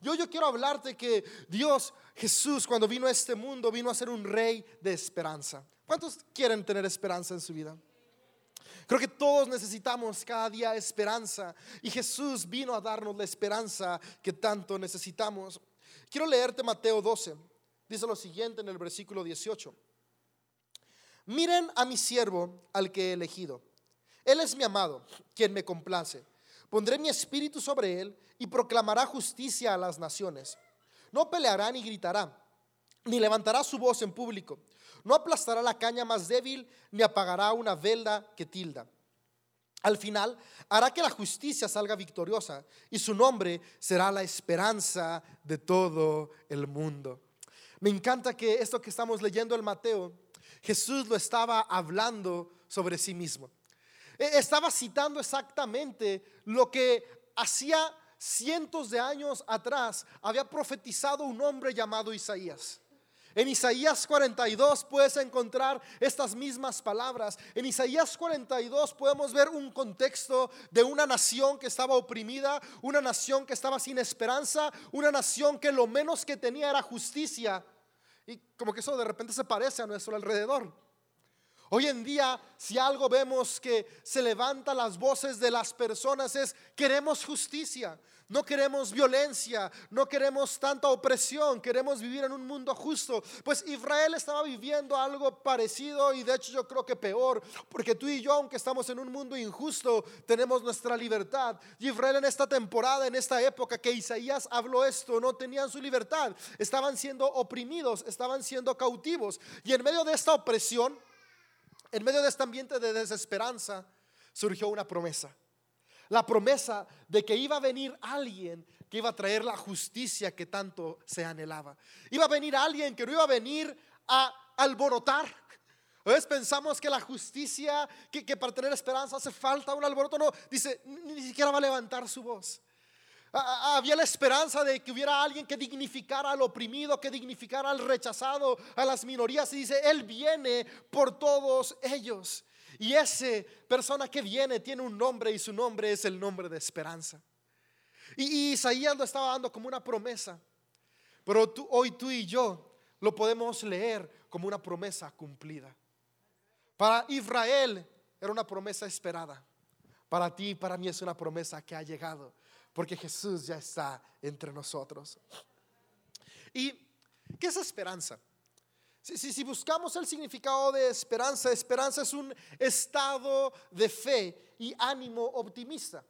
Yo, yo quiero hablarte que Dios, Jesús, cuando vino a este mundo, vino a ser un rey de esperanza. ¿Cuántos quieren tener esperanza en su vida? Creo que todos necesitamos cada día esperanza y Jesús vino a darnos la esperanza que tanto necesitamos. Quiero leerte Mateo 12. Dice lo siguiente en el versículo 18. Miren a mi siervo al que he elegido. Él es mi amado, quien me complace. Pondré mi espíritu sobre él y proclamará justicia a las naciones. No peleará ni gritará, ni levantará su voz en público. No aplastará la caña más débil, ni apagará una velda que tilda. Al final hará que la justicia salga victoriosa y su nombre será la esperanza de todo el mundo. Me encanta que esto que estamos leyendo en Mateo, Jesús lo estaba hablando sobre sí mismo. E, estaba citando exactamente lo que hacía cientos de años atrás había profetizado un hombre llamado Isaías. En Isaías 42 puedes encontrar estas mismas palabras. En Isaías 42 podemos ver un contexto de una nación que estaba oprimida, una nación que estaba sin esperanza, una nación que lo menos que tenía era justicia. Y como que eso de repente se parece a nuestro alrededor. Hoy en día, si algo vemos que se levantan las voces de las personas es queremos justicia, no queremos violencia, no queremos tanta opresión, queremos vivir en un mundo justo. Pues Israel estaba viviendo algo parecido y de hecho yo creo que peor, porque tú y yo, aunque estamos en un mundo injusto, tenemos nuestra libertad. Israel en esta temporada, en esta época que Isaías habló esto, no tenían su libertad, estaban siendo oprimidos, estaban siendo cautivos. Y en medio de esta opresión, en medio de este ambiente de desesperanza surgió una promesa. La promesa de que iba a venir alguien que iba a traer la justicia que tanto se anhelaba. Iba a venir alguien que no iba a venir a alborotar. A veces pensamos que la justicia, que, que para tener esperanza hace falta un alboroto. No, dice, ni siquiera va a levantar su voz. Había la esperanza de que hubiera alguien que dignificara al oprimido, que dignificara al rechazado, a las minorías. Y dice, Él viene por todos ellos. Y esa persona que viene tiene un nombre y su nombre es el nombre de esperanza. Y, Isaías lo estaba dando como una promesa. Pero hoy tú y yo lo podemos leer como una promesa cumplida. Para Israel era una promesa esperada. Para ti y para mí es una promesa que ha llegado porque Jesús ya está entre nosotros. ¿Y qué es esperanza? Si, buscamos el significado de esperanza, esperanza es un estado de fe y ánimo optimista.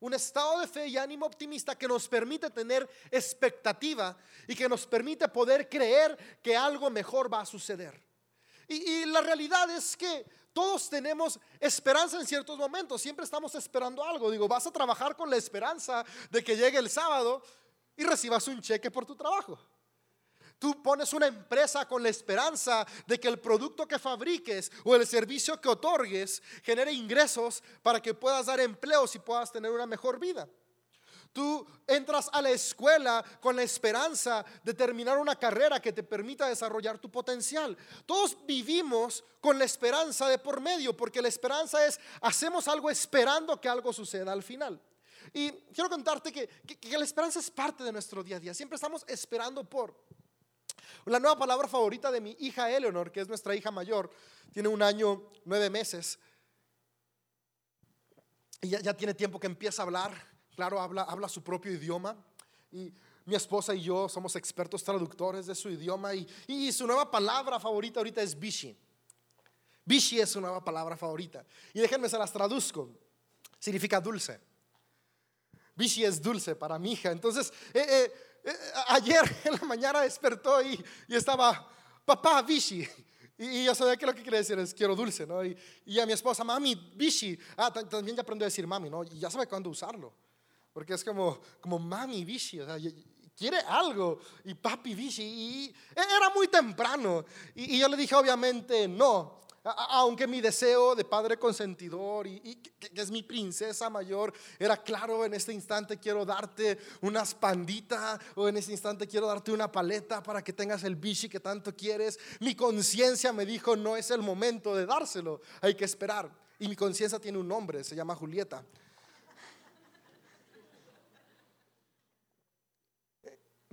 Un estado de fe y ánimo optimista que nos permite tener expectativa y que nos permite poder creer que algo mejor va a suceder. y la realidad es que todos tenemos esperanza en ciertos momentos, siempre estamos esperando algo. Digo, vas a trabajar con la esperanza de que llegue el sábado y recibas un cheque por tu trabajo. Tú pones una empresa con la esperanza de que el producto que fabriques o el servicio que otorgues genere ingresos para que puedas dar empleos y puedas tener una mejor vida. Tú entras a la escuela con la esperanza de terminar una carrera que te permita desarrollar tu potencial. Todos vivimos con la esperanza de por medio, porque la esperanza es, hacemos algo esperando que algo suceda al final. Y quiero contarte que, que, la esperanza es parte de nuestro día a día. Siempre estamos esperando por. La nueva palabra favorita de mi hija Eleanor, que es nuestra hija mayor, tiene un año, nueve meses. Y ya, ya tiene tiempo que empieza a hablar Claro, habla, habla su propio idioma. Y mi esposa y yo somos expertos traductores de su idioma. Y, y su nueva palabra favorita ahorita es bishi. Bishi es su nueva palabra favorita. Y déjenme se las traduzco. Significa dulce. Bishi es dulce para mi hija. Entonces, eh, eh, eh, ayer en la mañana despertó y, y estaba, papá, Bishi. Y, yo sabía que lo que quiere decir es quiero dulce, ¿no? Y, y a mi esposa, mami, Bishi. Ah, también ya aprendió a decir mami, ¿no? Y ya sabe cuándo usarlo. Porque es como, como mami Vichy, o sea, quiere algo. Y papi Vichy, y era muy temprano. Y, yo le dije, obviamente, no. aunque mi deseo de padre consentidor y, que, es mi princesa mayor era claro, en este instante quiero darte unas panditas o en este instante quiero darte una paleta para que tengas el bichi que tanto quieres. Mi conciencia me dijo, no es el momento de dárselo, hay que esperar. Y mi conciencia tiene un nombre, se llama Julieta.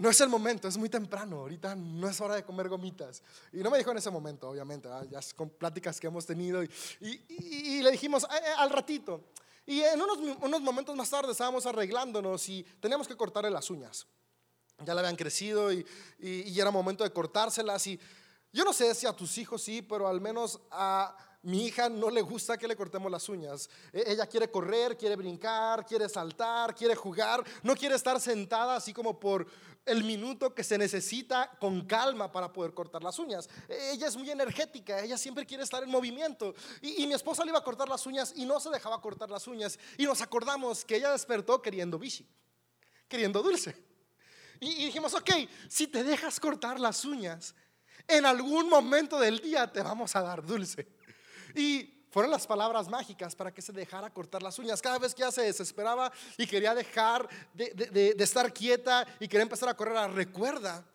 No es el momento, es muy temprano, ahorita no es hora de comer gomitas. Y no me dijo en ese momento, obviamente, ya con pláticas que hemos tenido y, le dijimos al ratito. Y en unos, unos, momentos más tarde estábamos arreglándonos y teníamos que cortarle las uñas. Ya le habían crecido y, y era momento de cortárselas. Y yo no sé si a tus hijos sí, pero al menos a mi hija no le gusta que le cortemos las uñas. E, ella quiere correr, quiere brincar, quiere saltar, quiere jugar, no quiere estar sentada así como por el minuto que se necesita con calma para poder cortar las uñas. Ella es muy energética, ella siempre quiere estar en movimiento. Y, mi esposa le iba a cortar las uñas y no se dejaba cortar las uñas. Y nos acordamos que ella despertó queriendo bici, queriendo dulce. Y, y dijimos, ok, si te dejas cortar las uñas, en algún momento del día te vamos a dar dulce. Y fueron las palabras mágicas para que se dejara cortar las uñas. Cada vez que ella se desesperaba y quería dejar de, estar quieta y quería empezar a correr, recuerda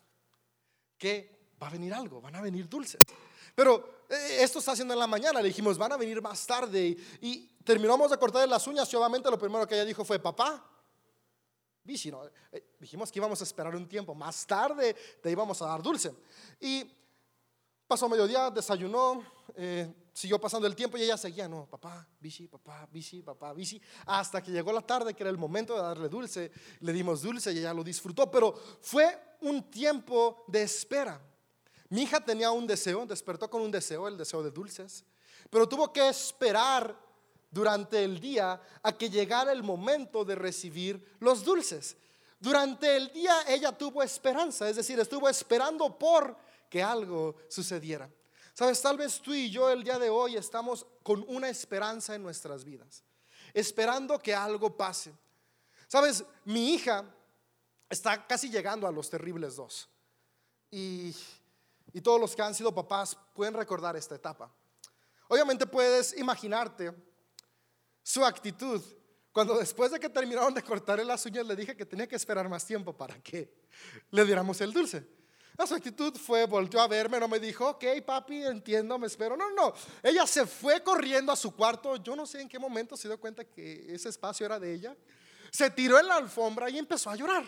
que va a venir algo, van a venir dulces. Pero eh, esto está haciendo en la mañana, le dijimos, van a venir más tarde. Y, terminamos de cortar las uñas y obviamente lo primero que ella dijo fue, papá, bici, ¿no? Eh, dijimos que íbamos a esperar un tiempo, más tarde te íbamos a dar dulce. Y pasó mediodía, desayunó. Eh, siguió pasando el tiempo y ella seguía, no, papá, bici, papá, bici, papá, bici, hasta que llegó la tarde, que era el momento de darle dulce, le dimos dulce y ella lo disfrutó, pero fue un tiempo de espera. Mi hija tenía un deseo, despertó con un deseo, el deseo de dulces, pero tuvo que esperar durante el día a que llegara el momento de recibir los dulces. Durante el día ella tuvo esperanza, es decir, estuvo esperando por que algo sucediera. Sabes, tal vez tú y yo el día de hoy estamos con una esperanza en nuestras vidas, esperando que algo pase. Sabes, mi hija está casi llegando a los terribles dos. Y, y todos los que han sido papás pueden recordar esta etapa. Obviamente puedes imaginarte su actitud cuando después de que terminaron de cortarle las uñas le dije que tenía que esperar más tiempo para que le diéramos el dulce. Su actitud fue, volteó a verme, no me dijo, ok, papi, entiendo, me espero. No, no, ella se fue corriendo a su cuarto. Yo no sé en qué momento se dio cuenta que ese espacio era de ella. Se tiró en la alfombra y empezó a llorar.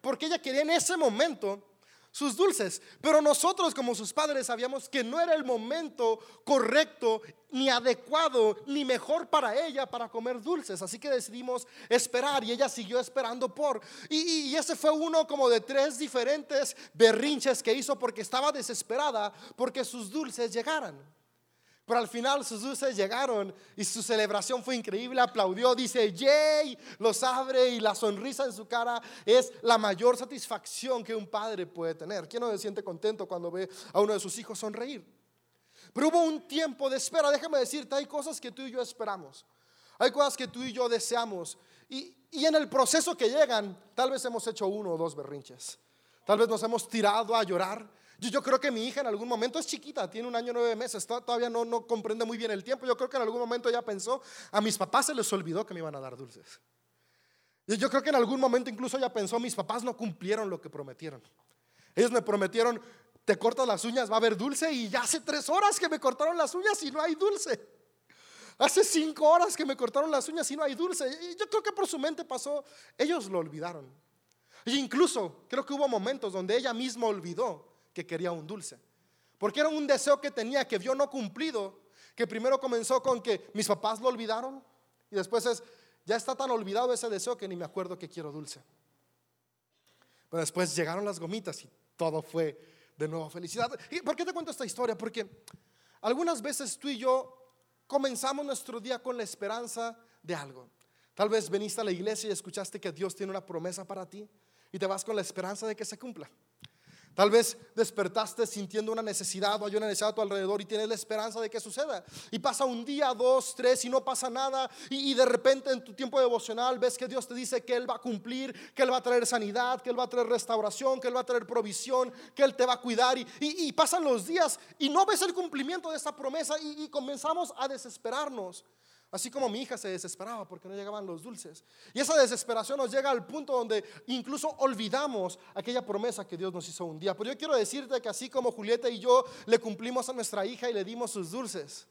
Porque ella quería en ese momento sus dulces. Pero nosotros como sus padres sabíamos que no era el momento correcto, ni adecuado, ni mejor para ella para comer dulces. Así que decidimos esperar y ella siguió esperando por. Y, ese fue uno como de tres diferentes berrinches que hizo porque estaba desesperada porque sus dulces llegaran. Pero al final sus dulces llegaron y su celebración fue increíble. Aplaudió, dice, yay, los abre y la sonrisa en su cara es la mayor satisfacción que un padre puede tener. ¿Quién no se siente contento cuando ve a uno de sus hijos sonreír? Pero hubo un tiempo de espera. Déjame decirte, hay cosas que tú y yo esperamos. Hay cosas que tú y yo deseamos. Y, y en el proceso que llegan, tal vez hemos hecho uno o dos berrinches. Tal vez nos hemos tirado a llorar. Yo, creo que mi hija en algún momento es chiquita, tiene un año nueve meses, todavía no, no comprende muy bien el tiempo. Yo creo que en algún momento ella pensó, a mis papás se les olvidó que me iban a dar dulces. Yo creo que en algún momento incluso ella pensó, mis papás no cumplieron lo que prometieron. Ellos me prometieron, te cortas las uñas, va a haber dulce y ya hace tres horas que me cortaron las uñas y no hay dulce. Hace cinco horas que me cortaron las uñas y no hay dulce. Y yo creo que por su mente pasó, ellos lo olvidaron. E incluso creo que hubo momentos donde ella misma olvidó que quería un dulce. Porque era un deseo que tenía, que vio no cumplido, que primero comenzó con que mis papás lo olvidaron y después es, ya está tan olvidado ese deseo que ni me acuerdo que quiero dulce. Pero después llegaron las gomitas y todo fue de nuevo felicidad. ¿Y por qué te cuento esta historia? Porque algunas veces tú y yo comenzamos nuestro día con la esperanza de algo. Tal vez veniste a la iglesia y escuchaste que Dios tiene una promesa para ti y te vas con la esperanza de que se cumpla. Tal vez despertaste sintiendo una necesidad o hay una necesidad a tu alrededor y tienes la esperanza de que suceda. Y pasa un día, dos, tres y no pasa nada. Y, de repente en tu tiempo devocional ves que Dios te dice que Él va a cumplir, que Él va a traer sanidad, que Él va a traer restauración, que Él va a traer provisión, que Él te va a cuidar. Y, pasan los días y no ves el cumplimiento de esa promesa y comenzamos a desesperarnos. Así como mi hija se desesperaba porque no llegaban los dulces. Y esa desesperación nos llega al punto donde incluso olvidamos aquella promesa que Dios nos hizo un día. Pero yo quiero decirte que así como Julieta y yo le cumplimos a nuestra hija y le dimos sus dulces,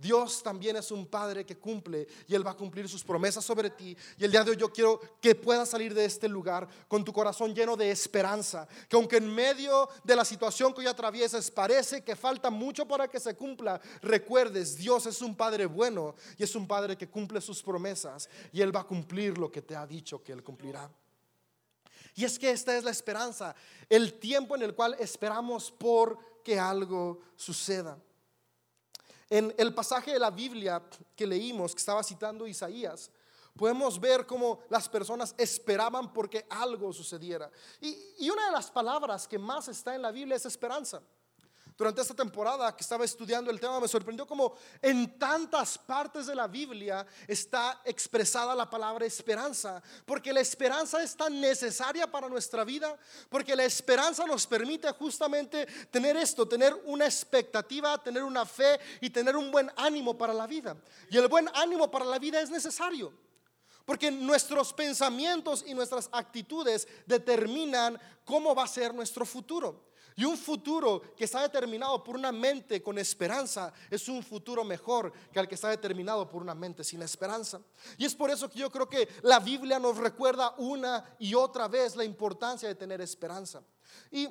Dios también es un Padre que cumple y Él va a cumplir sus promesas sobre ti. Y el día de hoy yo quiero que puedas salir de este lugar con tu corazón lleno de esperanza. Que aunque en medio de la situación que hoy atraviesas parece que falta mucho para que se cumpla, recuerdes, Dios es un Padre bueno y es un Padre que cumple sus promesas y Él va a cumplir lo que te ha dicho que Él cumplirá. Y es que esta es la esperanza, el tiempo en el cual esperamos por que algo suceda. En el pasaje de la Biblia que leímos, que estaba citando Isaías, podemos ver cómo las personas esperaban porque algo sucediera. Y, una de las palabras que más está en la Biblia es esperanza durante esta temporada que estaba estudiando el tema, me sorprendió como en tantas partes de la Biblia está expresada la palabra esperanza, porque la esperanza es tan necesaria para nuestra vida, porque la esperanza nos permite justamente tener esto, tener una expectativa, tener una fe y tener un buen ánimo para la vida. Y el buen ánimo para la vida es necesario. Porque nuestros pensamientos y nuestras actitudes determinan cómo va a ser nuestro futuro. Y un futuro que está determinado por una mente con esperanza es un futuro mejor que el que está determinado por una mente sin esperanza. Y es por eso que yo creo que la Biblia nos recuerda una y otra vez la importancia de tener esperanza. Y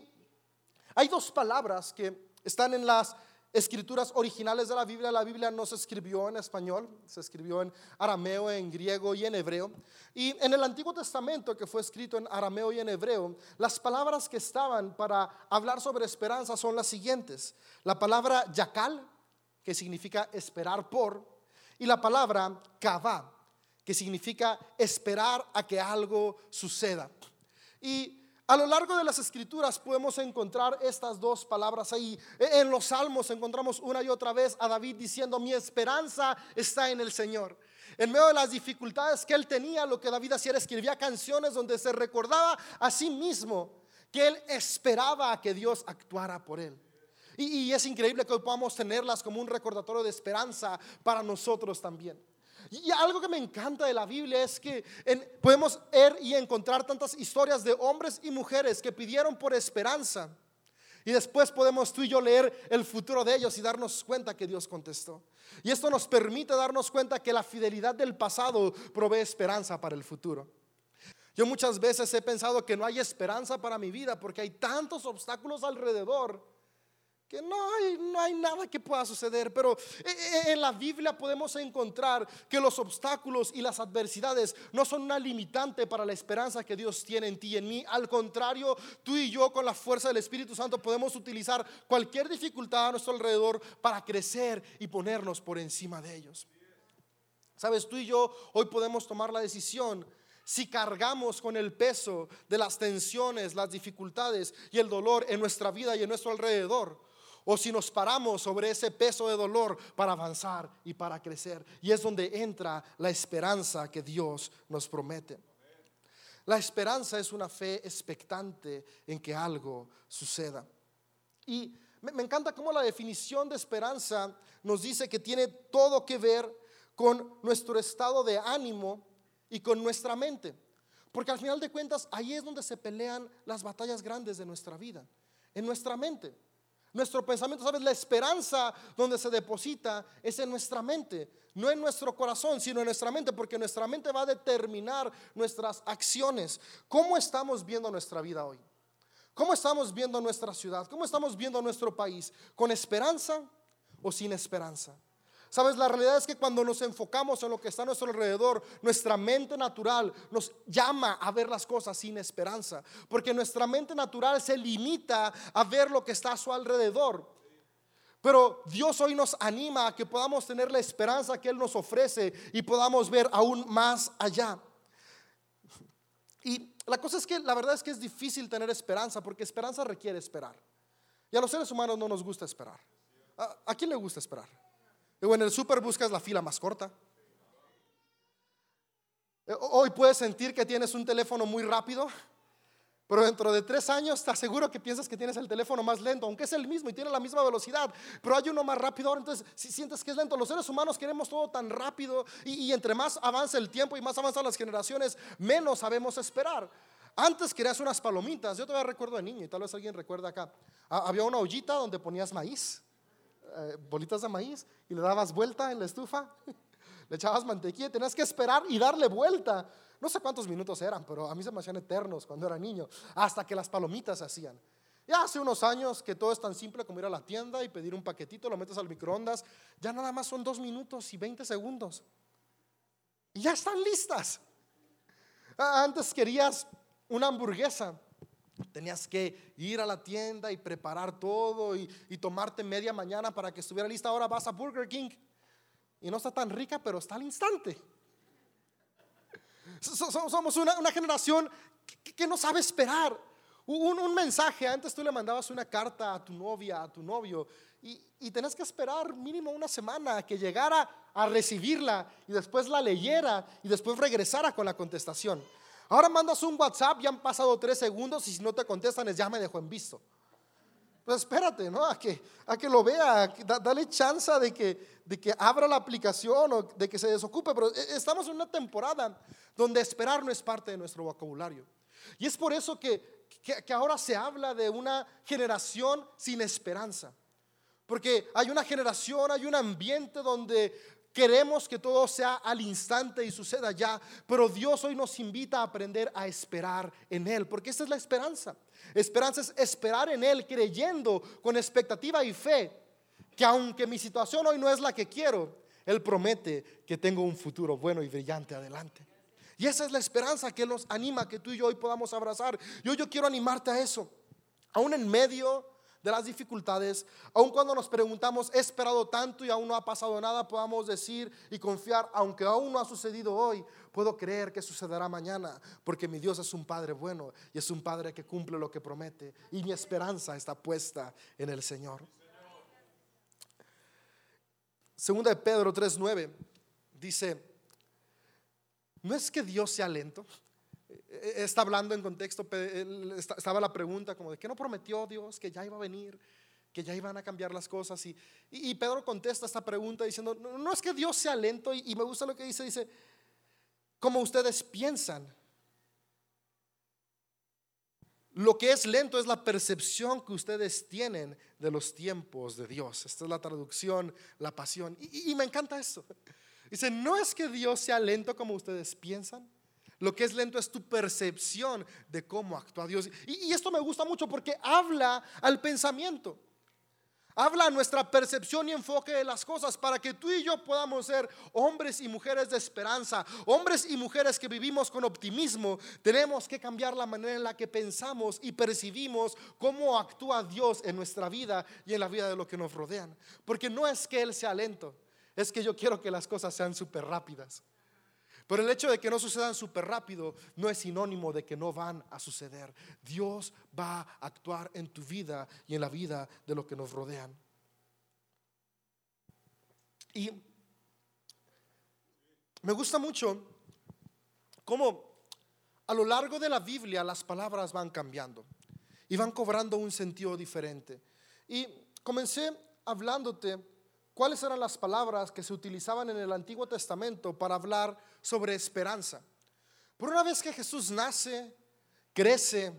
hay dos palabras que están en las escrituras originales de la Biblia. La Biblia no se escribió en español, se escribió en arameo, en griego y en hebreo. Y en el Antiguo Testamento, que fue escrito en arameo y en hebreo, las palabras que estaban para hablar sobre esperanza son las siguientes. La palabra yakal, que significa esperar por, y la palabra kavá, que significa esperar a que algo suceda. Y a lo largo de las escrituras podemos encontrar estas dos palabras ahí. E, en los salmos encontramos una y otra vez a David diciendo, mi esperanza está en el Señor. En medio de las dificultades que él tenía, lo que David hacía era escribía canciones donde se recordaba a sí mismo que él esperaba a que Dios actuara por él. Y, y es increíble que hoy podamos tenerlas como un recordatorio de esperanza para nosotros también. Y algo que me encanta de la Biblia es que podemos ver y encontrar tantas historias de hombres y mujeres que pidieron por esperanza. Y después podemos tú y yo leer el futuro de ellos y darnos cuenta que Dios contestó. Y esto nos permite darnos cuenta que la fidelidad del pasado provee esperanza para el futuro. Yo muchas veces he pensado que no hay esperanza para mi vida porque hay tantos obstáculos alrededor que no hay, no hay nada que pueda suceder, pero eh, eh, en la Biblia podemos encontrar que los obstáculos y las adversidades no son una limitante para la esperanza que Dios tiene en ti y en mí. Al contrario, tú y yo con la fuerza del Espíritu Santo podemos utilizar cualquier dificultad a nuestro alrededor para crecer y ponernos por encima de ellos. Sabes, tú y yo hoy podemos tomar la decisión si cargamos con el peso de las tensiones, las dificultades y el dolor en nuestra vida y en nuestro alrededor o si nos paramos sobre ese peso de dolor para avanzar y para crecer. Y es donde entra la esperanza que Dios nos promete. La esperanza es una fe expectante en que algo suceda. Y me, encanta cómo la definición de esperanza nos dice que tiene todo que ver con nuestro estado de ánimo y con nuestra mente. Porque al final de cuentas ahí es donde se pelean las batallas grandes de nuestra vida, en nuestra mente. Nuestro pensamiento, ¿sabes? La esperanza donde se deposita es en nuestra mente, no en nuestro corazón, sino en nuestra mente, porque nuestra mente va a determinar nuestras acciones. ¿Cómo estamos viendo nuestra vida hoy? ¿Cómo estamos viendo nuestra ciudad? ¿Cómo estamos viendo nuestro país? ¿Con esperanza o sin esperanza? Sabes, la realidad es que cuando nos enfocamos en lo que está a nuestro alrededor, nuestra mente natural nos llama a ver las cosas sin esperanza, porque nuestra mente natural se limita a ver lo que está a su alrededor. Pero Dios hoy nos anima a que podamos tener la esperanza que Él nos ofrece y podamos ver aún más allá. Y la cosa es que la verdad es que es difícil tener esperanza porque esperanza requiere esperar. Y a los seres humanos no nos gusta esperar. ¿A, a quién le gusta esperar? Luego en el súper buscas la fila más corta. Eh, hoy puedes sentir que tienes un teléfono muy rápido, pero dentro de tres años te aseguro que piensas que tienes el teléfono más lento, aunque es el mismo y tiene la misma velocidad, pero hay uno más rápido ahora, entonces si sientes que es lento, los seres humanos queremos todo tan rápido y, y entre más avanza el tiempo y más avanzan las generaciones, menos sabemos esperar. Antes querías unas palomitas, yo todavía recuerdo de niño y tal vez alguien recuerda acá, había una ollita donde ponías maíz eh, bolitas de maíz y le dabas vuelta en la estufa, le echabas mantequilla, tenías que esperar y darle vuelta. No sé cuántos minutos eran, pero a mí se me hacían eternos cuando era niño, hasta que las palomitas se hacían. Ya hace unos años que todo es tan simple como ir a la tienda y pedir un paquetito, lo metes al microondas, ya nada más son dos minutos y 20 segundos. Y ya están listas. Ah, antes querías una hamburguesa, tenías que ir a la tienda y preparar todo y, tomarte media mañana para que estuviera lista. Ahora vas a Burger King y no está tan rica, pero está al instante. Somos una, generación que no sabe esperar. Un, mensaje, antes tú le mandabas una carta a tu novia, a tu novio, y, tenías que esperar mínimo una semana que llegara a recibirla y después la leyera y después regresara con la contestación. Ahora mandas un WhatsApp, ya han pasado tres segundos y si no te contestan es ya me dejó en visto. Pues espérate, ¿no? A que, a que lo vea, dale chance de que, de que abra la aplicación o de que se desocupe. Pero e, estamos en una temporada donde esperar no es parte de nuestro vocabulario. Y es por eso que que, ahora se habla de una generación sin esperanza. Porque hay una generación, hay un ambiente donde queremos que todo sea al instante y suceda ya, pero Dios hoy nos invita a aprender a esperar en Él, porque esa es la esperanza. Esperanza es esperar en Él, creyendo con expectativa y fe, que aunque mi situación hoy no es la que quiero, Él promete que tengo un futuro bueno y brillante adelante. Y esa es la esperanza que nos anima que tú y yo hoy podamos abrazar. Yo, yo quiero animarte a eso. Aún en medio de las dificultades, aun cuando nos preguntamos, he esperado tanto y aún no ha pasado nada, podamos decir y confiar, aunque aún no ha sucedido hoy, puedo creer que sucederá mañana, porque mi Dios es un Padre bueno y es un Padre que cumple lo que promete y mi esperanza está puesta en el Señor. Segunda de Pedro 3:9 dice, no es que Dios sea lento. Eh, está hablando en contexto, estaba la pregunta como de que no prometió Dios que ya iba a venir, que ya iban a cambiar las cosas. Y, Pedro contesta esta pregunta diciendo, no, es que Dios sea lento, y, y me gusta lo que dice, dice, como ustedes piensan. Lo que es lento es la percepción que ustedes tienen de los tiempos de Dios. Esta es la traducción, la pasión. Y, y me encanta eso. Dice, no es que Dios sea lento como ustedes piensan. Lo que es lento es tu percepción de cómo actúa Dios. Y, esto me gusta mucho porque habla al pensamiento. Habla a nuestra percepción y enfoque de las cosas para que tú y yo podamos ser hombres y mujeres de esperanza, hombres y mujeres que vivimos con optimismo. Tenemos que cambiar la manera en la que pensamos y percibimos cómo actúa Dios en nuestra vida y en la vida de los que nos rodean. Porque no es que Él sea lento, es que yo quiero que las cosas sean súper rápidas. Pero el hecho de que no sucedan súper rápido no es sinónimo de que no van a suceder. Dios va a actuar en tu vida y en la vida de los que nos rodean. Y me gusta mucho cómo a lo largo de la Biblia las palabras van cambiando y van cobrando un sentido diferente. Y comencé hablándote cuáles eran las palabras que se utilizaban en el Antiguo Testamento para hablar sobre esperanza. Por una vez que Jesús nace, crece,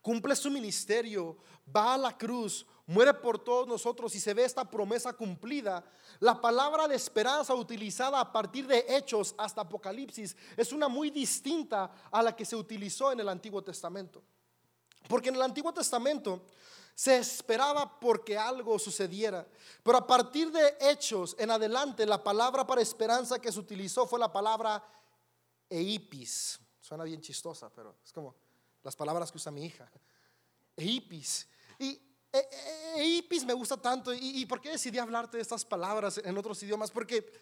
cumple su ministerio, va a la cruz, muere por todos nosotros y se ve esta promesa cumplida, la palabra de esperanza utilizada a partir de Hechos hasta Apocalipsis es una muy distinta a la que se utilizó en el Antiguo Testamento. Porque en el Antiguo Testamento se esperaba porque algo sucediera. Pero a partir de hechos en adelante, la palabra para esperanza que se utilizó fue la palabra eipis. Suena bien chistosa, pero es como las palabras que usa mi hija. Eipis. Y e, e, eipis me gusta tanto. ¿Y, ¿Y por qué decidí hablarte de estas palabras en otros idiomas? Porque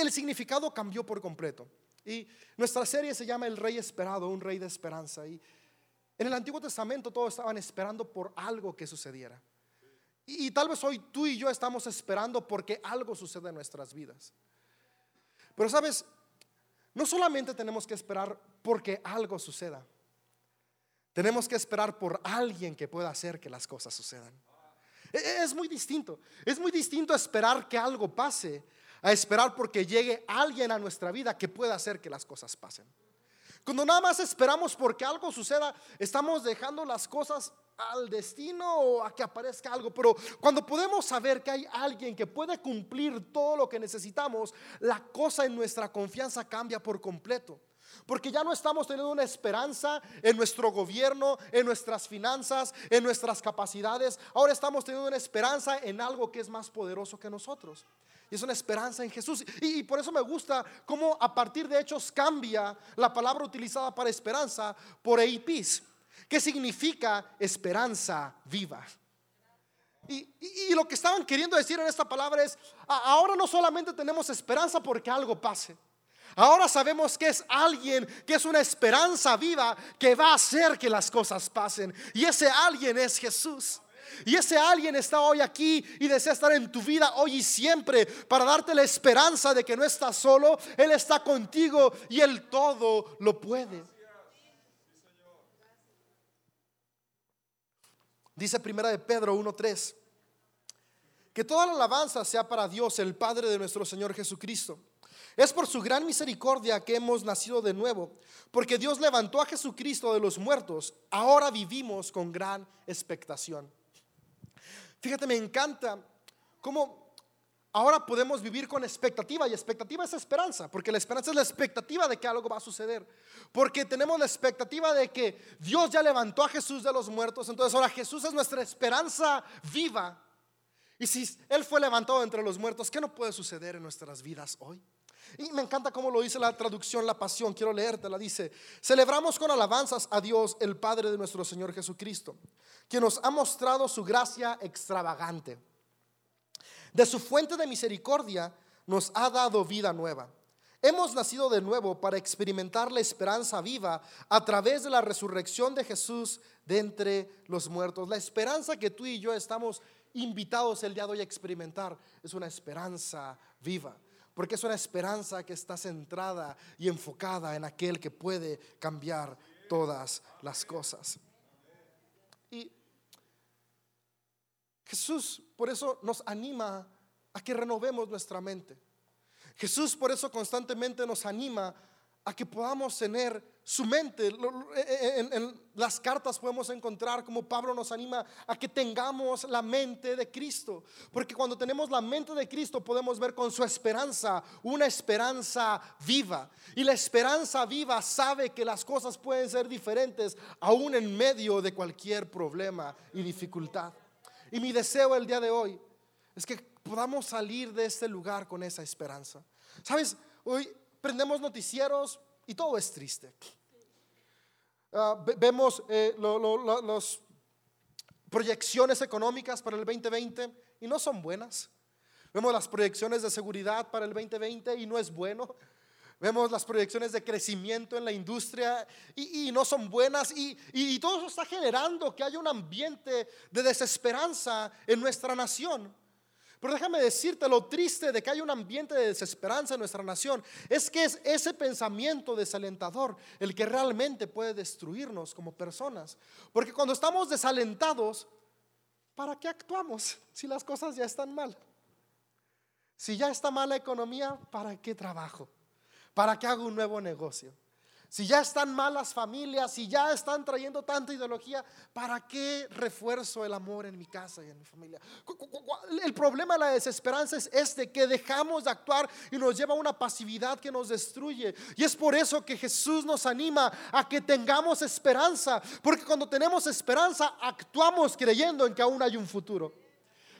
el significado cambió por completo. Y nuestra serie se llama El Rey Esperado, un Rey de Esperanza. Y en el Antiguo Testamento todos estaban esperando por algo que sucediera. Y, tal vez hoy tú y yo estamos esperando porque algo sucede en nuestras vidas. Pero sabes, no solamente tenemos que esperar porque algo suceda. Tenemos que esperar por alguien que pueda hacer que las cosas sucedan. E, e, es muy distinto. Es muy distinto esperar que algo pase a esperar porque llegue alguien a nuestra vida que pueda hacer que las cosas pasen. Cuando nada más esperamos porque algo suceda, estamos dejando las cosas al destino o a que aparezca algo. Pero cuando podemos saber que hay alguien que puede cumplir todo lo que necesitamos, la cosa en nuestra confianza cambia por completo. Porque ya no estamos teniendo una esperanza en nuestro gobierno, en nuestras finanzas, en nuestras capacidades. Ahora estamos teniendo una esperanza en algo que es más poderoso que nosotros. Y es una esperanza en Jesús. Y, por eso me gusta cómo a partir de Hechos cambia la palabra utilizada para esperanza por eipis, que significa esperanza viva. Y, y, lo que estaban queriendo decir en esta palabra es, ahora no solamente tenemos esperanza porque algo pase. Ahora sabemos que es alguien que es una esperanza viva que va a hacer que las cosas pasen. Y ese alguien es Jesús. Y ese alguien está hoy aquí y desea estar en tu vida hoy y siempre para darte la esperanza de que no estás solo, Él está contigo y Él todo lo puede. Dice primera de Pedro 1:3 que toda la alabanza sea para Dios, el Padre de nuestro Señor Jesucristo. Es por su gran misericordia que hemos nacido de nuevo, porque Dios levantó a Jesucristo de los muertos. Ahora vivimos con gran expectación. Fíjate, me encanta cómo ahora podemos vivir con expectativa y expectativa es esperanza, porque la esperanza es la expectativa de que algo va a suceder, porque tenemos la expectativa de que Dios ya levantó a Jesús de los muertos, entonces ahora Jesús es nuestra esperanza viva. Y si Él fue levantado entre los muertos, ¿qué no puede suceder en nuestras vidas hoy? Y me encanta cómo lo dice la traducción La Pasión. Quiero leértela. Dice, celebramos con alabanzas a Dios, el Padre de nuestro Señor Jesucristo, que nos ha mostrado su gracia extravagante. De su fuente de misericordia nos ha dado vida nueva. Hemos nacido de nuevo para experimentar la esperanza viva a través de la resurrección de Jesús de entre los muertos. La esperanza que tú y yo estamos invitados el día de hoy a experimentar es una esperanza viva porque es una esperanza que está centrada y enfocada en aquel que puede cambiar todas las cosas. Y Jesús por eso nos anima a que renovemos nuestra mente. Jesús por eso constantemente nos anima a que podamos tener su mente. En, las cartas podemos encontrar como Pablo nos anima a que tengamos la mente de Cristo. Porque cuando tenemos la mente de Cristo podemos ver con su esperanza una esperanza viva. Y la esperanza viva sabe que las cosas pueden ser diferentes aún en medio de cualquier problema y dificultad. Y mi deseo el día de hoy es que podamos salir de este lugar con esa esperanza. ¿Sabes? Hoy prendemos noticieros y todo es triste. Ah, vemos eh, las proyecciones económicas para el 2020 y no son buenas. Vemos las proyecciones de seguridad para el 2020 y no es bueno. Vemos las proyecciones de crecimiento en la industria y, no son buenas y, y, todo eso está generando que haya un ambiente de desesperanza en nuestra nación. Déjame decirte lo triste de que hay un ambiente de desesperanza en nuestra nación. Es que es ese pensamiento desalentador el que realmente puede destruirnos como personas. Porque cuando estamos desalentados, ¿para qué actuamos si las cosas ya están mal? Si ya está mal la economía, ¿para qué trabajo? ¿Para qué hago un nuevo negocio? Si ya están malas familias, si ya están trayendo tanta ideología, ¿para qué refuerzo el amor en mi casa y en mi familia? El problema de la desesperanza es este, que dejamos de actuar y nos lleva a una pasividad que nos destruye. Y es por eso que Jesús nos anima a que tengamos esperanza, porque cuando tenemos esperanza actuamos creyendo en que aún hay un futuro.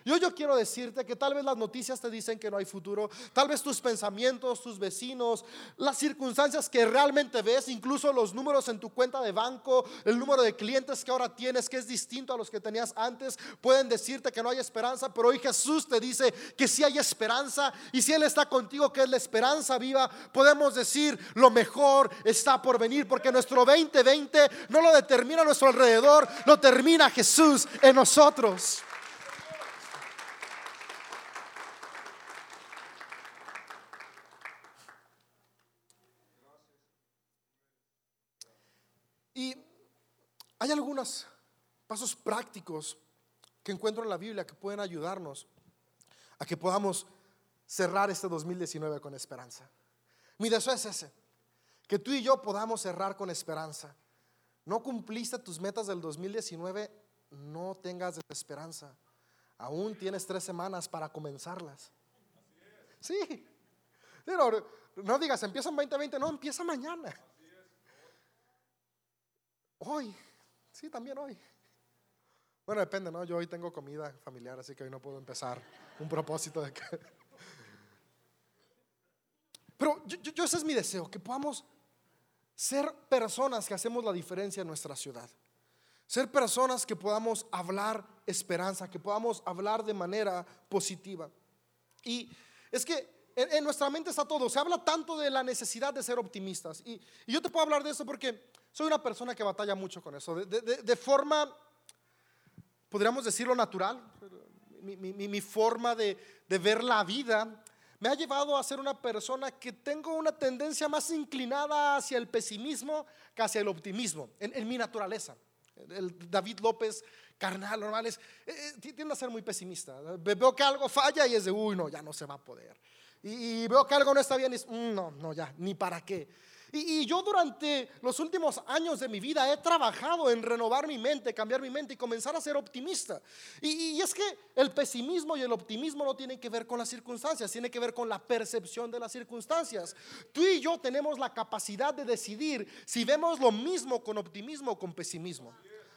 Yo, yo quiero decirte que tal vez las noticias te dicen que no hay futuro, tal vez tus pensamientos, tus vecinos, las circunstancias que realmente ves, incluso los números en tu cuenta de banco, el número de clientes que ahora tienes, que es distinto a los que tenías antes, pueden decirte que no hay esperanza, pero hoy Jesús te dice que sí hay esperanza y si Él está contigo, que es la esperanza viva, podemos decir lo mejor está por venir, porque nuestro 2020 no lo determina nuestro alrededor, lo termina Jesús en nosotros. Y hay algunos pasos prácticos que encuentro en la Biblia que pueden ayudarnos a que podamos cerrar este 2019 con esperanza. Mi deseo es ese, que tú y yo podamos cerrar con esperanza. No cumpliste tus metas del 2019, no tengas desesperanza. Aún tienes tres semanas para comenzarlas. Sí. Pero no digas, empieza en 2020, no, empieza mañana. Hoy, sí, también hoy. Bueno, depende, ¿no? Yo hoy tengo comida familiar, así que hoy no puedo empezar un propósito de que... Pero yo, ese es mi deseo, que podamos ser personas que hacemos la diferencia en nuestra ciudad. Ser personas que podamos hablar esperanza, que podamos hablar de manera positiva. Y es que en, nuestra mente está todo. Se habla tanto de la necesidad de ser optimistas. Y, yo te puedo hablar de eso porque soy una persona que batalla mucho con eso. De, forma, podríamos decirlo natural, mi, forma de, ver la vida me ha llevado a ser una persona que tengo una tendencia más inclinada hacia el pesimismo que hacia el optimismo, en, mi naturaleza. David López, carnal, normal, es, eh, eh, tiende a ser muy pesimista. Veo que algo falla y es de, uy, no, ya no se va a poder y, veo que algo no está bien y mm, no, no, ya, ni para qué. Y, yo durante los últimos años de mi vida he trabajado en renovar mi mente, cambiar mi mente y comenzar a ser optimista. Y, es que el pesimismo y el optimismo no tienen que ver con las circunstancias, tiene que ver con la percepción de las circunstancias. Tú y yo tenemos la capacidad de decidir si vemos lo mismo con optimismo o con pesimismo.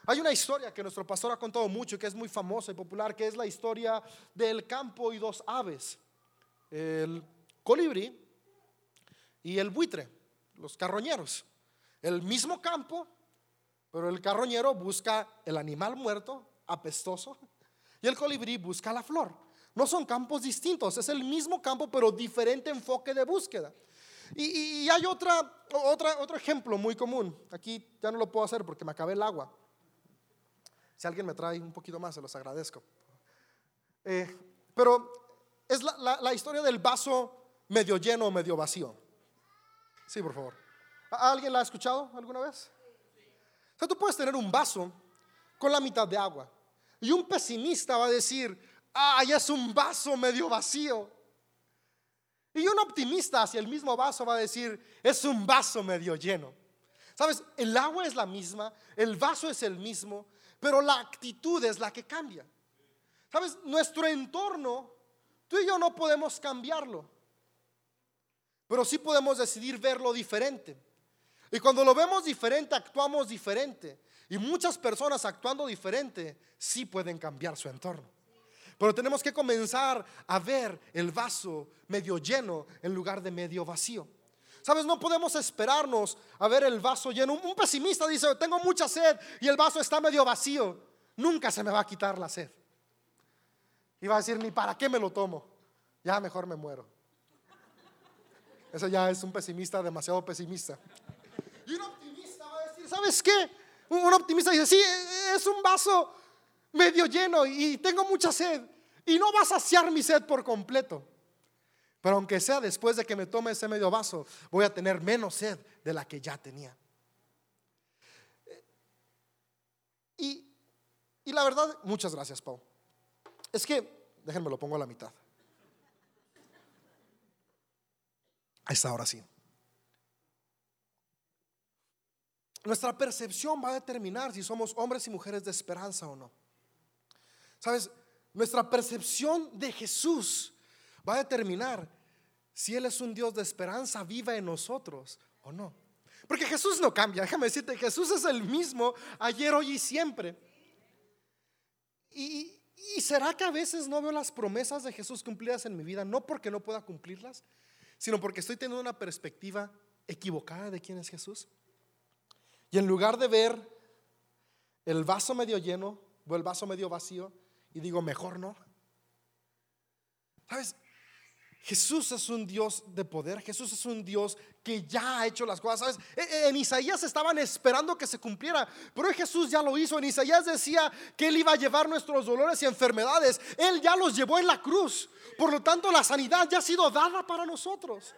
Hay una historia que nuestro pastor ha contado mucho y que es muy famosa y popular, que es la historia del campo y dos aves el colibrí y el buitre, los carroñeros. El mismo campo, pero el carroñero busca el animal muerto, apestoso, y el colibrí busca la flor. No son campos distintos, es el mismo campo, pero diferente enfoque de búsqueda. Y, hay otro ejemplo muy común. Aquí ya no lo puedo hacer porque me acabé el agua. Si alguien me trae un poquito más, se los agradezco. Eh, pero es la, historia del vaso medio lleno o medio vacío. Sí, por favor. ¿Alguien la ha escuchado alguna vez? O sea, tú puedes tener un vaso con la mitad de agua y un pesimista va a decir, ay, es un vaso medio vacío. Y un optimista hacia el mismo vaso va a decir, es un vaso medio lleno. Sabes, el agua es la misma, el vaso es el mismo, pero la actitud es la que cambia. Sabes, nuestro entorno Tú y yo no podemos cambiarlo, pero sí podemos decidir verlo diferente. Y cuando lo vemos diferente, actuamos diferente. Y muchas personas actuando diferente sí pueden cambiar su entorno. Pero tenemos que comenzar a ver el vaso medio lleno en lugar de medio vacío. Sabes, no podemos esperarnos a ver el vaso lleno. Un pesimista dice, tengo mucha sed y el vaso está medio vacío. Nunca se me va a quitar la sed. Y va a decir, ni para qué me lo tomo. Ya mejor me muero. Ese ya es un pesimista demasiado pesimista. Y un optimista va a decir, ¿sabes qué? Un optimista dice, sí, es un vaso medio lleno y tengo mucha sed. Y no va a saciar mi sed por completo. Pero aunque sea después de que me tome ese medio vaso, voy a tener menos sed de la que ya tenía. Y, y la verdad, muchas gracias, Pau. Es que, déjenme lo pongo a la mitad. Ahí está, ahora sí. Nuestra percepción va a determinar si somos hombres y mujeres de esperanza o no. Sabes, nuestra percepción de Jesús va a determinar si Él es un Dios de esperanza viva en nosotros o no. Porque Jesús no cambia, déjame decirte, Jesús es el mismo ayer, hoy y siempre. Y, ¿Y será que a veces no veo las promesas de Jesús cumplidas en mi vida? No porque no pueda cumplirlas, sino porque estoy teniendo una perspectiva equivocada de quién es Jesús. Y en lugar de ver el vaso medio lleno o el vaso medio vacío, y digo, mejor no. ¿Sabes? Jesús es un Dios de poder, Jesús es un Dios que ya ha hecho las cosas. ¿sabes? E, e, en Isaías estaban esperando que se cumpliera, pero Jesús ya lo hizo. En Isaías decía que Él iba a llevar nuestros dolores y enfermedades. Él ya los llevó en la cruz. Por lo tanto, la sanidad ya ha sido dada para nosotros.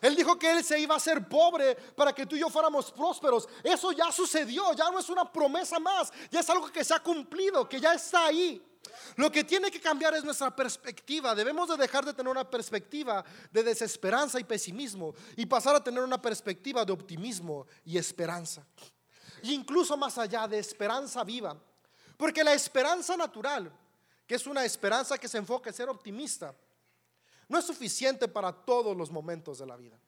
Él dijo que Él se iba a hacer pobre para que tú y yo fuéramos prósperos. Eso ya sucedió, ya no es una promesa más, ya es algo que se ha cumplido, que ya está ahí. Lo que tiene que cambiar es nuestra perspectiva. Debemos de dejar de tener una perspectiva de desesperanza y pesimismo y pasar a tener una perspectiva de optimismo y esperanza. Y incluso más allá de esperanza viva. Porque la esperanza natural, que es una esperanza que se enfoca en ser optimista, no es suficiente para todos los momentos de la vida.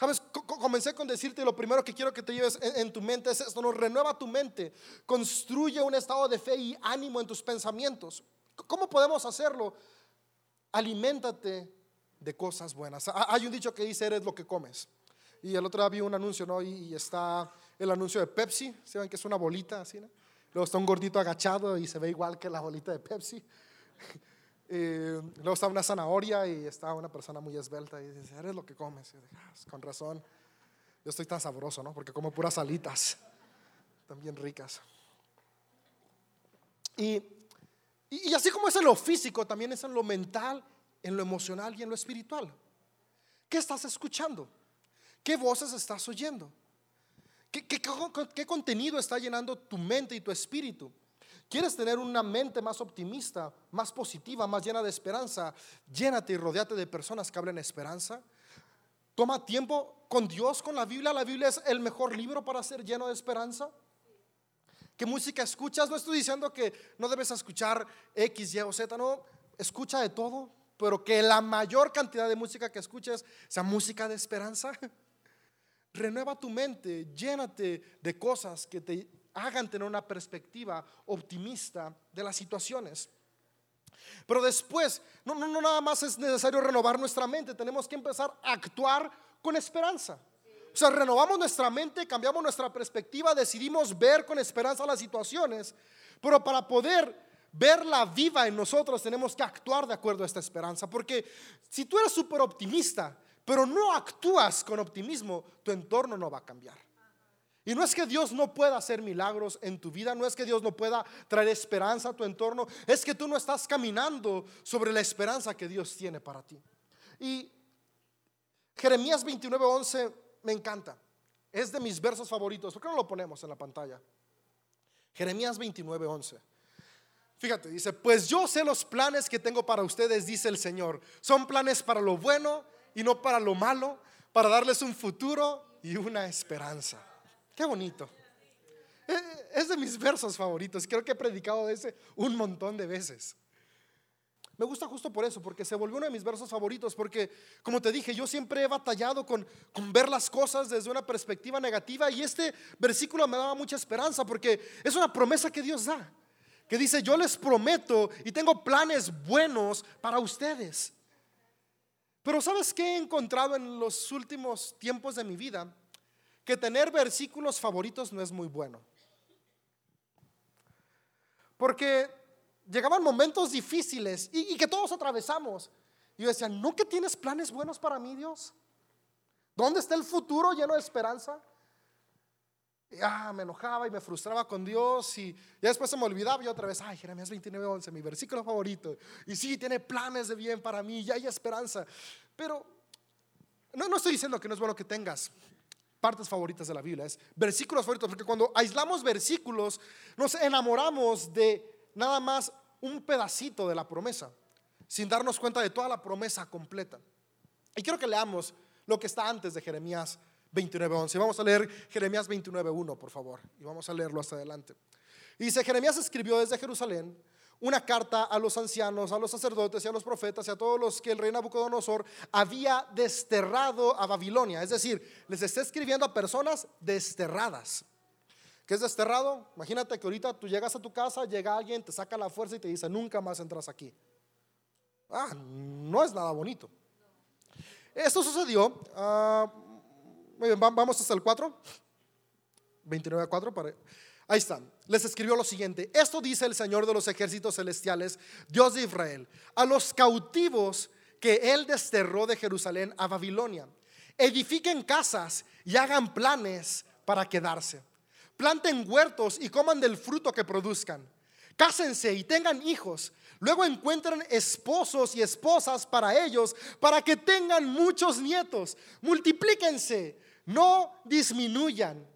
Sabes, comencé con decirte lo primero que quiero que te lleves en, tu mente es esto, no renueva tu mente, construye un estado de fe y ánimo en tus pensamientos. ¿Cómo podemos hacerlo? Aliméntate de cosas buenas. Hay un dicho que dice, eres lo que comes. Y el otro día vi un anuncio, ¿no? Y, está el anuncio de Pepsi, ¿se ven que es una bolita así, ¿no? Luego está un gordito agachado y se ve igual que la bolita de Pepsi. Eh, luego está una zanahoria y está una persona muy esbelta y dice, eres lo que comes. Ah, con razón, yo estoy tan sabroso, ¿no? Porque como puras alitas, también ricas. Y y, así como es en lo físico, también es en lo mental, en lo emocional y en lo espiritual. ¿Qué estás escuchando? ¿Qué voces estás oyendo? ¿Qué, qué, contenido está llenando tu mente y tu espíritu? ¿Quieres tener una mente más optimista, más positiva, más llena de esperanza? Llénate y rodeate de personas que hablen esperanza. Toma tiempo con Dios, con la Biblia. La Biblia es el mejor libro para ser lleno de esperanza. ¿Qué música escuchas? No estoy diciendo que no debes escuchar X, Y o Z, no, escucha de todo, pero que la mayor cantidad de música que escuches sea música de esperanza. Renueva tu mente, llénate de cosas que te hagan tener una perspectiva optimista de las situaciones. Pero después, no, no, no nada más es necesario renovar nuestra mente, tenemos que empezar a actuar con esperanza. O sea, renovamos nuestra mente, cambiamos nuestra perspectiva, decidimos ver con esperanza las situaciones, pero para poder verla viva en nosotros tenemos que actuar de acuerdo a esta esperanza, porque si tú eres súper optimista, pero no actúas con optimismo, tu entorno no va a cambiar. Y no es que Dios no pueda hacer milagros en tu vida, no es que Dios no pueda traer esperanza a tu entorno, es que tú no estás caminando sobre la esperanza que Dios tiene para ti. Y Jeremías 29:11 me encanta. Es de mis versos favoritos. ¿Por qué no lo ponemos en la pantalla? Jeremías 29, 11. Fíjate, dice, pues yo sé los planes que tengo para ustedes, dice el Señor. Son planes para lo bueno y no para lo malo, para darles un futuro y una esperanza. Qué bonito. Eh, es de mis versos favoritos. Creo que he predicado de ese un montón de veces. Me gusta justo por eso, porque se volvió uno de mis versos favoritos, porque como te dije, yo siempre he batallado con, con ver las cosas desde una perspectiva negativa y este versículo me daba mucha esperanza, porque es una promesa que Dios da, que dice, yo les prometo y tengo planes buenos para ustedes. Pero ¿sabes qué he encontrado en los últimos tiempos de mi vida? Que tener versículos favoritos no es muy bueno. Porque llegaban momentos difíciles y, que todos atravesamos. Y yo decía, ¿no que tienes planes buenos para mí, Dios? ¿Dónde está el futuro lleno de esperanza? Y, ah, me enojaba y me frustraba con Dios y ya después se me olvidaba y otra vez, ay, Jeremías 29, 11, mi versículo favorito. Y sí, tiene planes de bien para mí, ya hay esperanza. Pero no, no estoy diciendo que no es bueno que tengas partes favoritas de la Biblia, es versículos favoritos, porque cuando aislamos versículos nos enamoramos de nada más un pedacito de la promesa, sin darnos cuenta de toda la promesa completa. Y quiero que leamos lo que está antes de Jeremías 29.11. Vamos a leer Jeremías 29.1, por favor, y vamos a leerlo hasta adelante. Y dice, Jeremías escribió desde Jerusalén una carta a los ancianos, a los sacerdotes y a los profetas y a todos los que el rey Nabucodonosor había desterrado a Babilonia. Es decir, les está escribiendo a personas desterradas. ¿Qué es desterrado? Imagínate que ahorita tú llegas a tu casa, llega alguien, te saca la fuerza y te dice, nunca más entras aquí. Ah, no es nada bonito. Esto sucedió, uh, vamos hasta el 4, 29 a 4, para, ahí está. Les escribió lo siguiente, esto dice el Señor de los ejércitos celestiales, Dios de Israel, a los cautivos que Él desterró de Jerusalén a Babilonia, edifiquen casas y hagan planes para quedarse planten huertos y coman del fruto que produzcan. Cásense y tengan hijos. Luego encuentren esposos y esposas para ellos, para que tengan muchos nietos. Multiplíquense, no disminuyan.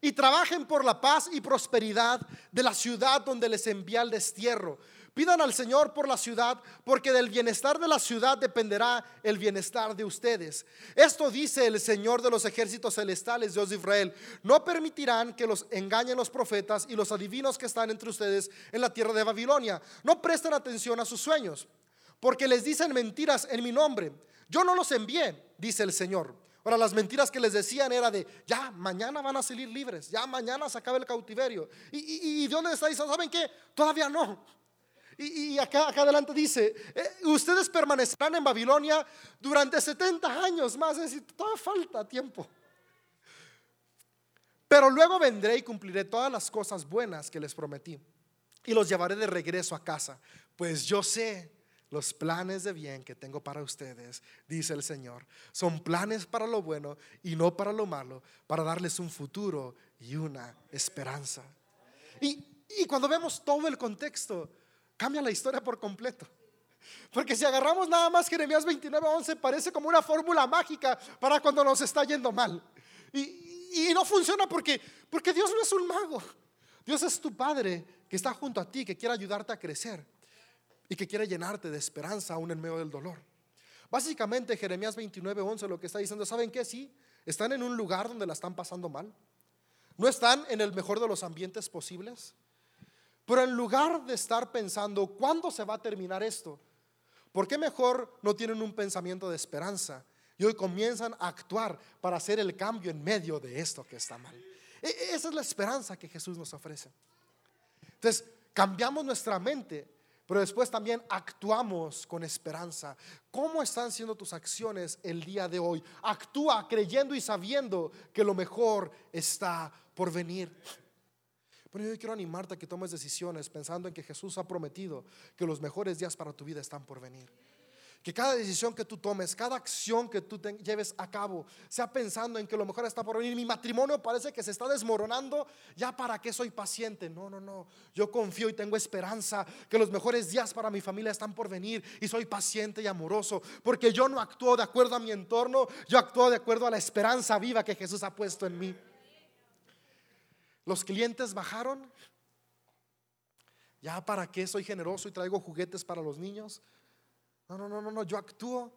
Y trabajen por la paz y prosperidad de la ciudad donde les envía el destierro. Pidan al Señor por la ciudad, porque del bienestar de la ciudad dependerá el bienestar de ustedes. Esto dice el Señor de los ejércitos celestiales, Dios de Israel. No permitirán que los engañen los profetas y los adivinos que están entre ustedes en la tierra de Babilonia. No presten atención a sus sueños, porque les dicen mentiras en mi nombre. Yo no los envié, dice el Señor. Ahora, las mentiras que les decían era de, ya, mañana van a salir libres, ya, mañana se acaba el cautiverio. ¿Y, y, Dios les está diciendo, ¿saben qué? Todavía no. Y, acá, acá, adelante dice, eh, ustedes permanecerán en Babilonia durante 70 años más, es decir, todavía falta tiempo. Pero luego vendré y cumpliré todas las cosas buenas que les prometí y los llevaré de regreso a casa, pues yo sé los planes de bien que tengo para ustedes, dice el Señor, son planes para lo bueno y no para lo malo, para darles un futuro y una esperanza. Y, cuando vemos todo el contexto, cambia la historia por completo. Porque si agarramos nada más Jeremías 29, 11, parece como una fórmula mágica para cuando nos está yendo mal. Y, y no funciona porque, porque Dios no es un mago. Dios es tu Padre que está junto a ti, que quiere ayudarte a crecer y que quiere llenarte de esperanza aún en medio del dolor. Básicamente Jeremías 29, 11 lo que está diciendo, ¿saben qué? Sí, están en un lugar donde la están pasando mal. No están en el mejor de los ambientes posibles. Pero en lugar de estar pensando, ¿cuándo se va a terminar esto? ¿Por qué mejor no tienen un pensamiento de esperanza? Y hoy comienzan a actuar para hacer el cambio en medio de esto que está mal. E, e, esa es la esperanza que Jesús nos ofrece. Entonces, cambiamos nuestra mente pero después también actuamos con esperanza. ¿Cómo están siendo tus acciones el día de hoy? Actúa creyendo y sabiendo que lo mejor está por venir. Pero yo quiero animarte a que tomes decisiones pensando en que Jesús ha prometido que los mejores días para tu vida están por venir. Que cada decisión que tú tomes, cada acción que tú lleves a cabo, sea pensando en que lo mejor está por venir. Mi matrimonio parece que se está desmoronando, ya para qué soy paciente. No, no, no. Yo confío y tengo esperanza que los mejores días para mi familia están por venir y soy paciente y amoroso, porque yo no actúo de acuerdo a mi entorno, yo actúo de acuerdo a la esperanza viva que Jesús ha puesto en mí. Los clientes bajaron. Ya para qué soy generoso y traigo juguetes para los niños. No, no, no, no, no, yo actúo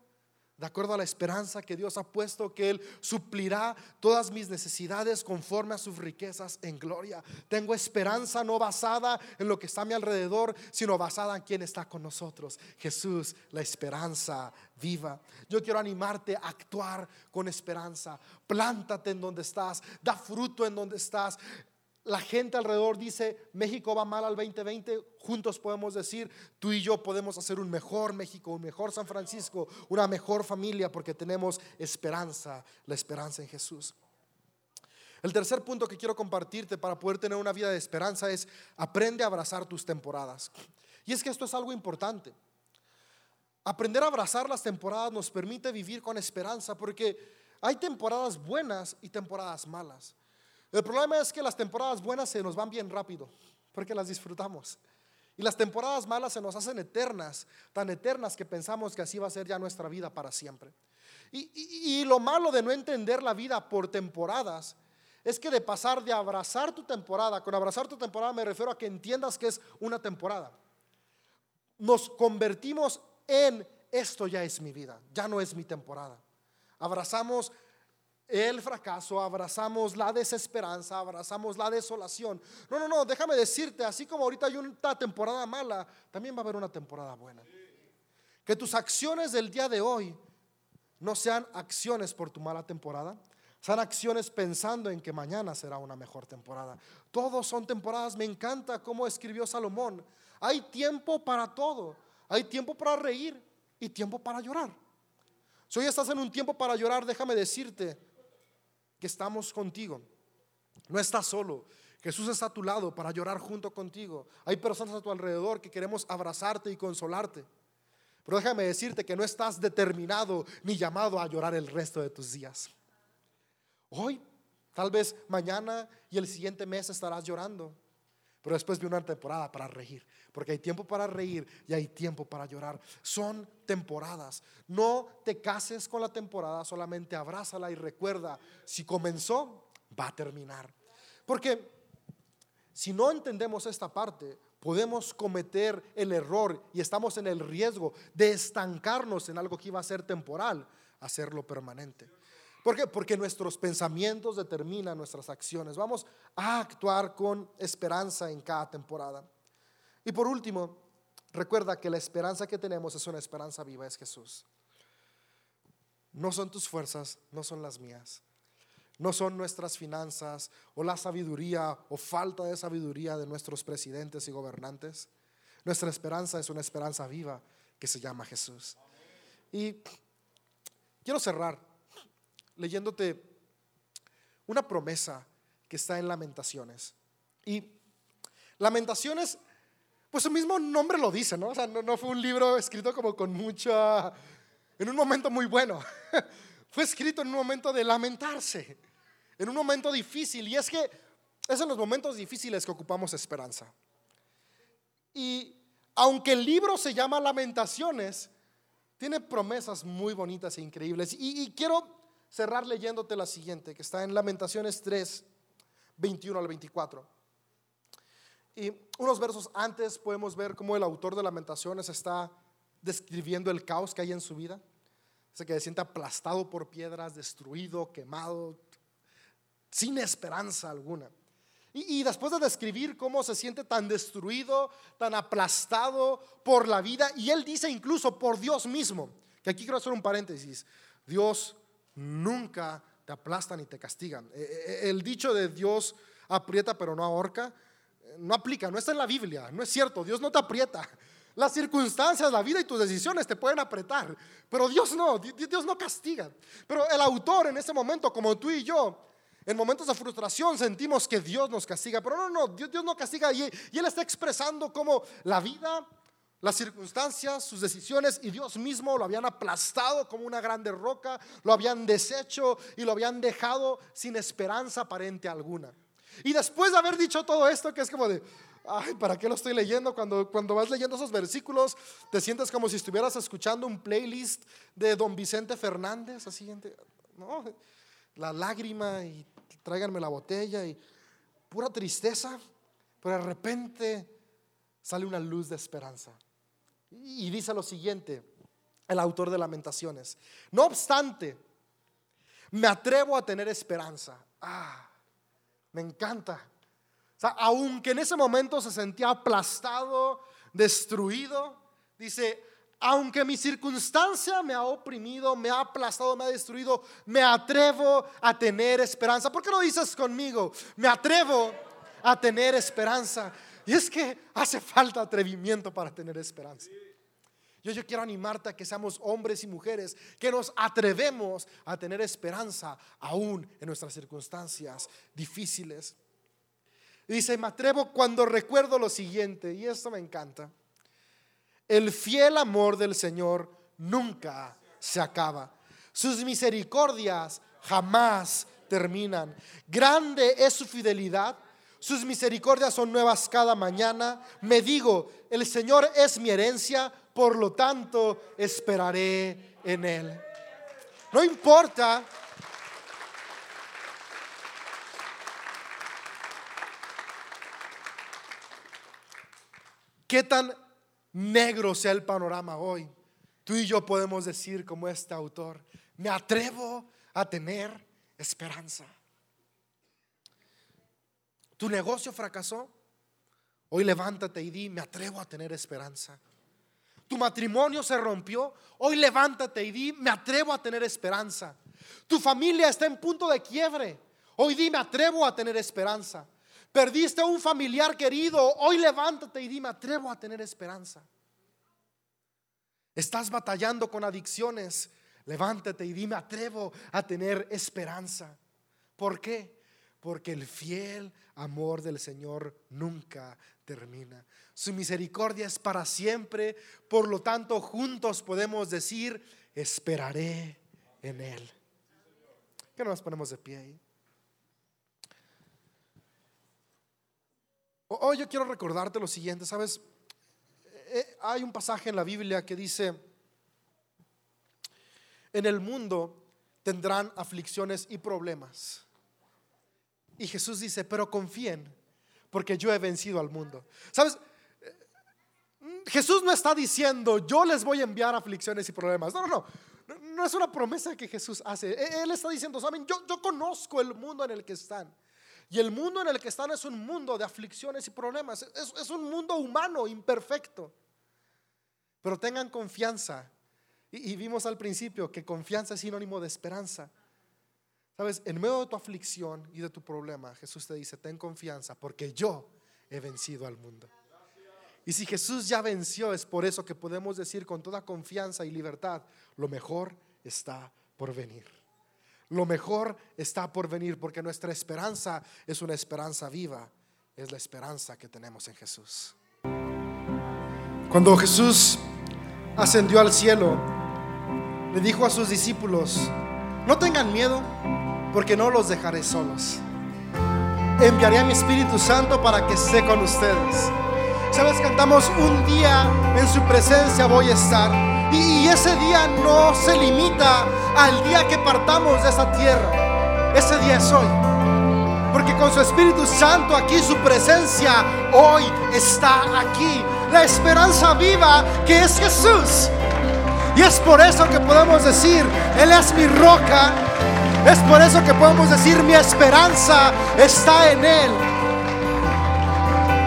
de acuerdo a la esperanza que Dios ha puesto, que Él suplirá todas mis necesidades conforme a sus riquezas en gloria. Tengo esperanza no basada en lo que está a mi alrededor, sino basada en quien está con nosotros. Jesús, la esperanza viva. Yo quiero animarte a actuar con esperanza. Plántate en donde estás, da fruto en donde estás. La gente alrededor dice, México va mal al 2020, juntos podemos decir, tú y yo podemos hacer un mejor México, un mejor San Francisco, una mejor familia, porque tenemos esperanza, la esperanza en Jesús. El tercer punto que quiero compartirte para poder tener una vida de esperanza es, aprende a abrazar tus temporadas. Y es que esto es algo importante. Aprender a abrazar las temporadas nos permite vivir con esperanza, porque hay temporadas buenas y temporadas malas. El problema es que las temporadas buenas se nos van bien rápido, porque las disfrutamos. Y las temporadas malas se nos hacen eternas, tan eternas que pensamos que así va a ser ya nuestra vida para siempre. Y, lo malo de no entender la vida por temporadas es que de pasar de abrazar tu temporada, con abrazar tu temporada me refiero a que entiendas que es una temporada. Nos convertimos en esto ya es mi vida, ya no es mi temporada. Abrazamos el fracaso, abrazamos la desesperanza, abrazamos la desolación. No, no, no, déjame decirte, así como ahorita hay una temporada mala, también va a haber una temporada buena. Que tus acciones del día de hoy no sean acciones por tu mala temporada, sean acciones pensando en que mañana será una mejor temporada. Todos son temporadas, me encanta cómo escribió Salomón. Hay tiempo para todo, hay tiempo para reír y tiempo para llorar. Si hoy estás en un tiempo para llorar, déjame decirte, que estamos contigo. No estás solo. Jesús está a tu lado para llorar junto contigo. Hay personas a tu alrededor que queremos abrazarte y consolarte. Pero déjame decirte que no estás determinado ni llamado a llorar el resto de tus días. Hoy, tal vez mañana y el siguiente mes estarás llorando. Pero después de una temporada para reír. Porque hay tiempo para reír y hay tiempo para llorar. Son temporadas. No te cases con la temporada, solamente abrázala y recuerda, si comenzó, va a terminar. Porque si no entendemos esta parte, podemos cometer el error y estamos en el riesgo de estancarnos en algo que iba a ser temporal, hacerlo permanente. ¿Por qué? Porque nuestros pensamientos determinan nuestras acciones. Vamos a actuar con esperanza en cada temporada. Y por último, recuerda que la esperanza que tenemos es una esperanza viva, es Jesús. No son tus fuerzas, no son las mías. No son nuestras finanzas o la sabiduría o falta de sabiduría de nuestros presidentes y gobernantes. Nuestra esperanza es una esperanza viva que se llama Jesús. Y quiero cerrar leyéndote una promesa que está en Lamentaciones. Y Lamentaciones, pues su mismo nombre lo dice, ¿no? O sea, no, no fue un libro escrito como con mucha, en un momento muy bueno. fue escrito en un momento de lamentarse, en un momento difícil. Y es que es en los momentos difíciles que ocupamos esperanza. Y aunque el libro se llama Lamentaciones, tiene promesas muy bonitas e increíbles. Y, quiero cerrar leyéndote la siguiente, que está en Lamentaciones 3, 21 al 24. Y unos versos antes podemos ver cómo el autor de Lamentaciones está describiendo el caos que hay en su vida. Dice que se siente aplastado por piedras, destruido, quemado, sin esperanza alguna. Y, después de describir cómo se siente tan destruido, tan aplastado por la vida, y él dice incluso por Dios mismo, que aquí quiero hacer un paréntesis, Dios nunca te aplastan ni te castigan. E, e, e, el dicho de Dios aprieta pero no ahorca, no aplica, no está en la Biblia, no es cierto, Dios no te aprieta. Las circunstancias, la vida y tus decisiones te pueden apretar, pero Dios no, Dios no castiga. Pero el autor en ese momento, como tú y yo, en momentos de frustración sentimos que Dios nos castiga, pero no, no, Dios, Dios no castiga y, y Él está expresando cómo la vida, las circunstancias, sus decisiones y Dios mismo lo habían aplastado como una grande roca, lo habían deshecho y lo habían dejado sin esperanza aparente alguna. Y después de haber dicho todo esto, que es como de, ay, ¿para qué lo estoy leyendo? Cuando, cuando vas leyendo esos versículos, te sientes como si estuvieras escuchando un playlist de don Vicente Fernández, así, ¿no? La lágrima y tráiganme la botella y pura tristeza, pero de repente sale una luz de esperanza. Y dice lo siguiente, el autor de Lamentaciones, no obstante, me atrevo a tener esperanza. Ah, me encanta aunque en ese momento se sentía aplastado, destruido, dice, aunque mi circunstancia me ha oprimido, me ha aplastado, me ha destruido, me atrevo a tener esperanza. ¿Por qué no dices conmigo? Me atrevo a tener esperanza. Y es que hace falta atrevimiento para tener esperanza. Yo, quiero animarte a que seamos hombres y mujeres que nos atrevemos a tener esperanza aún en nuestras circunstancias difíciles. Dice, me atrevo cuando recuerdo lo siguiente, y esto me encanta. El fiel amor del Señor nunca se acaba. Sus misericordias jamás terminan. Grande es su fidelidad. Sus misericordias son nuevas cada mañana. Me digo, el Señor es mi herencia, por lo tanto esperaré en Él. No importa qué tan negro sea el panorama hoy, tú y yo podemos decir como este autor, me atrevo a tener esperanza. Tu negocio fracasó, hoy levántate y di, me atrevo a tener esperanza. Tu matrimonio se rompió, hoy levántate y di, me atrevo a tener esperanza. Tu familia está en punto de quiebre, hoy di, me atrevo a tener esperanza. Perdiste a un familiar querido. Hoy levántate y dime, atrevo a tener esperanza. Estás batallando con adicciones. Levántate y dime, atrevo a tener esperanza. ¿Por qué? Porque el fiel amor del Señor nunca termina. Su misericordia es para siempre. Por lo tanto, juntos podemos decir, esperaré en Él. ¿Qué nos ponemos de pie ahí? Hoy yo quiero recordarte lo siguiente, ¿sabes? Eh, hay un pasaje en la Biblia que dice, en el mundo tendrán aflicciones y problemas. Y Jesús dice, pero confíen, porque yo he vencido al mundo. ¿Sabes? Jesús no está diciendo, yo les voy a enviar aflicciones y problemas. No, no, no. No es una promesa que Jesús hace. E-, él está diciendo, saben, yo, yo conozco el mundo en el que están. Y el mundo en el que están es un mundo de aflicciones y problemas. Es, es un mundo humano, imperfecto. Pero tengan confianza. Y, y, vimos al principio que confianza es sinónimo de esperanza. En medio de tu aflicción y de tu problema, Jesús te dice, ten confianza porque yo he vencido al mundo. Y si Jesús ya venció, es por eso que podemos decir con toda confianza y libertad, lo mejor está por venir. Lo mejor está por venir porque nuestra esperanza es una esperanza viva, es la esperanza que tenemos en Jesús. Cuando Jesús ascendió al cielo, le dijo a sus discípulos, no tengan miedo porque no los dejaré solos. Enviaré a mi Espíritu Santo para que esté con ustedes Sabes, cantamos un día en su presencia voy a estar. Y, ese día no se limita al día que partamos de esta tierra. Ese día es hoy. Porque con su Espíritu Santo aquí, su presencia hoy está aquí. La esperanza viva que es Jesús. Y es por eso que podemos decir, Él es mi roca. Es por eso que podemos decir, mi esperanza está en Él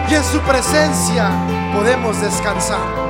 y en su presencia podemos descansar.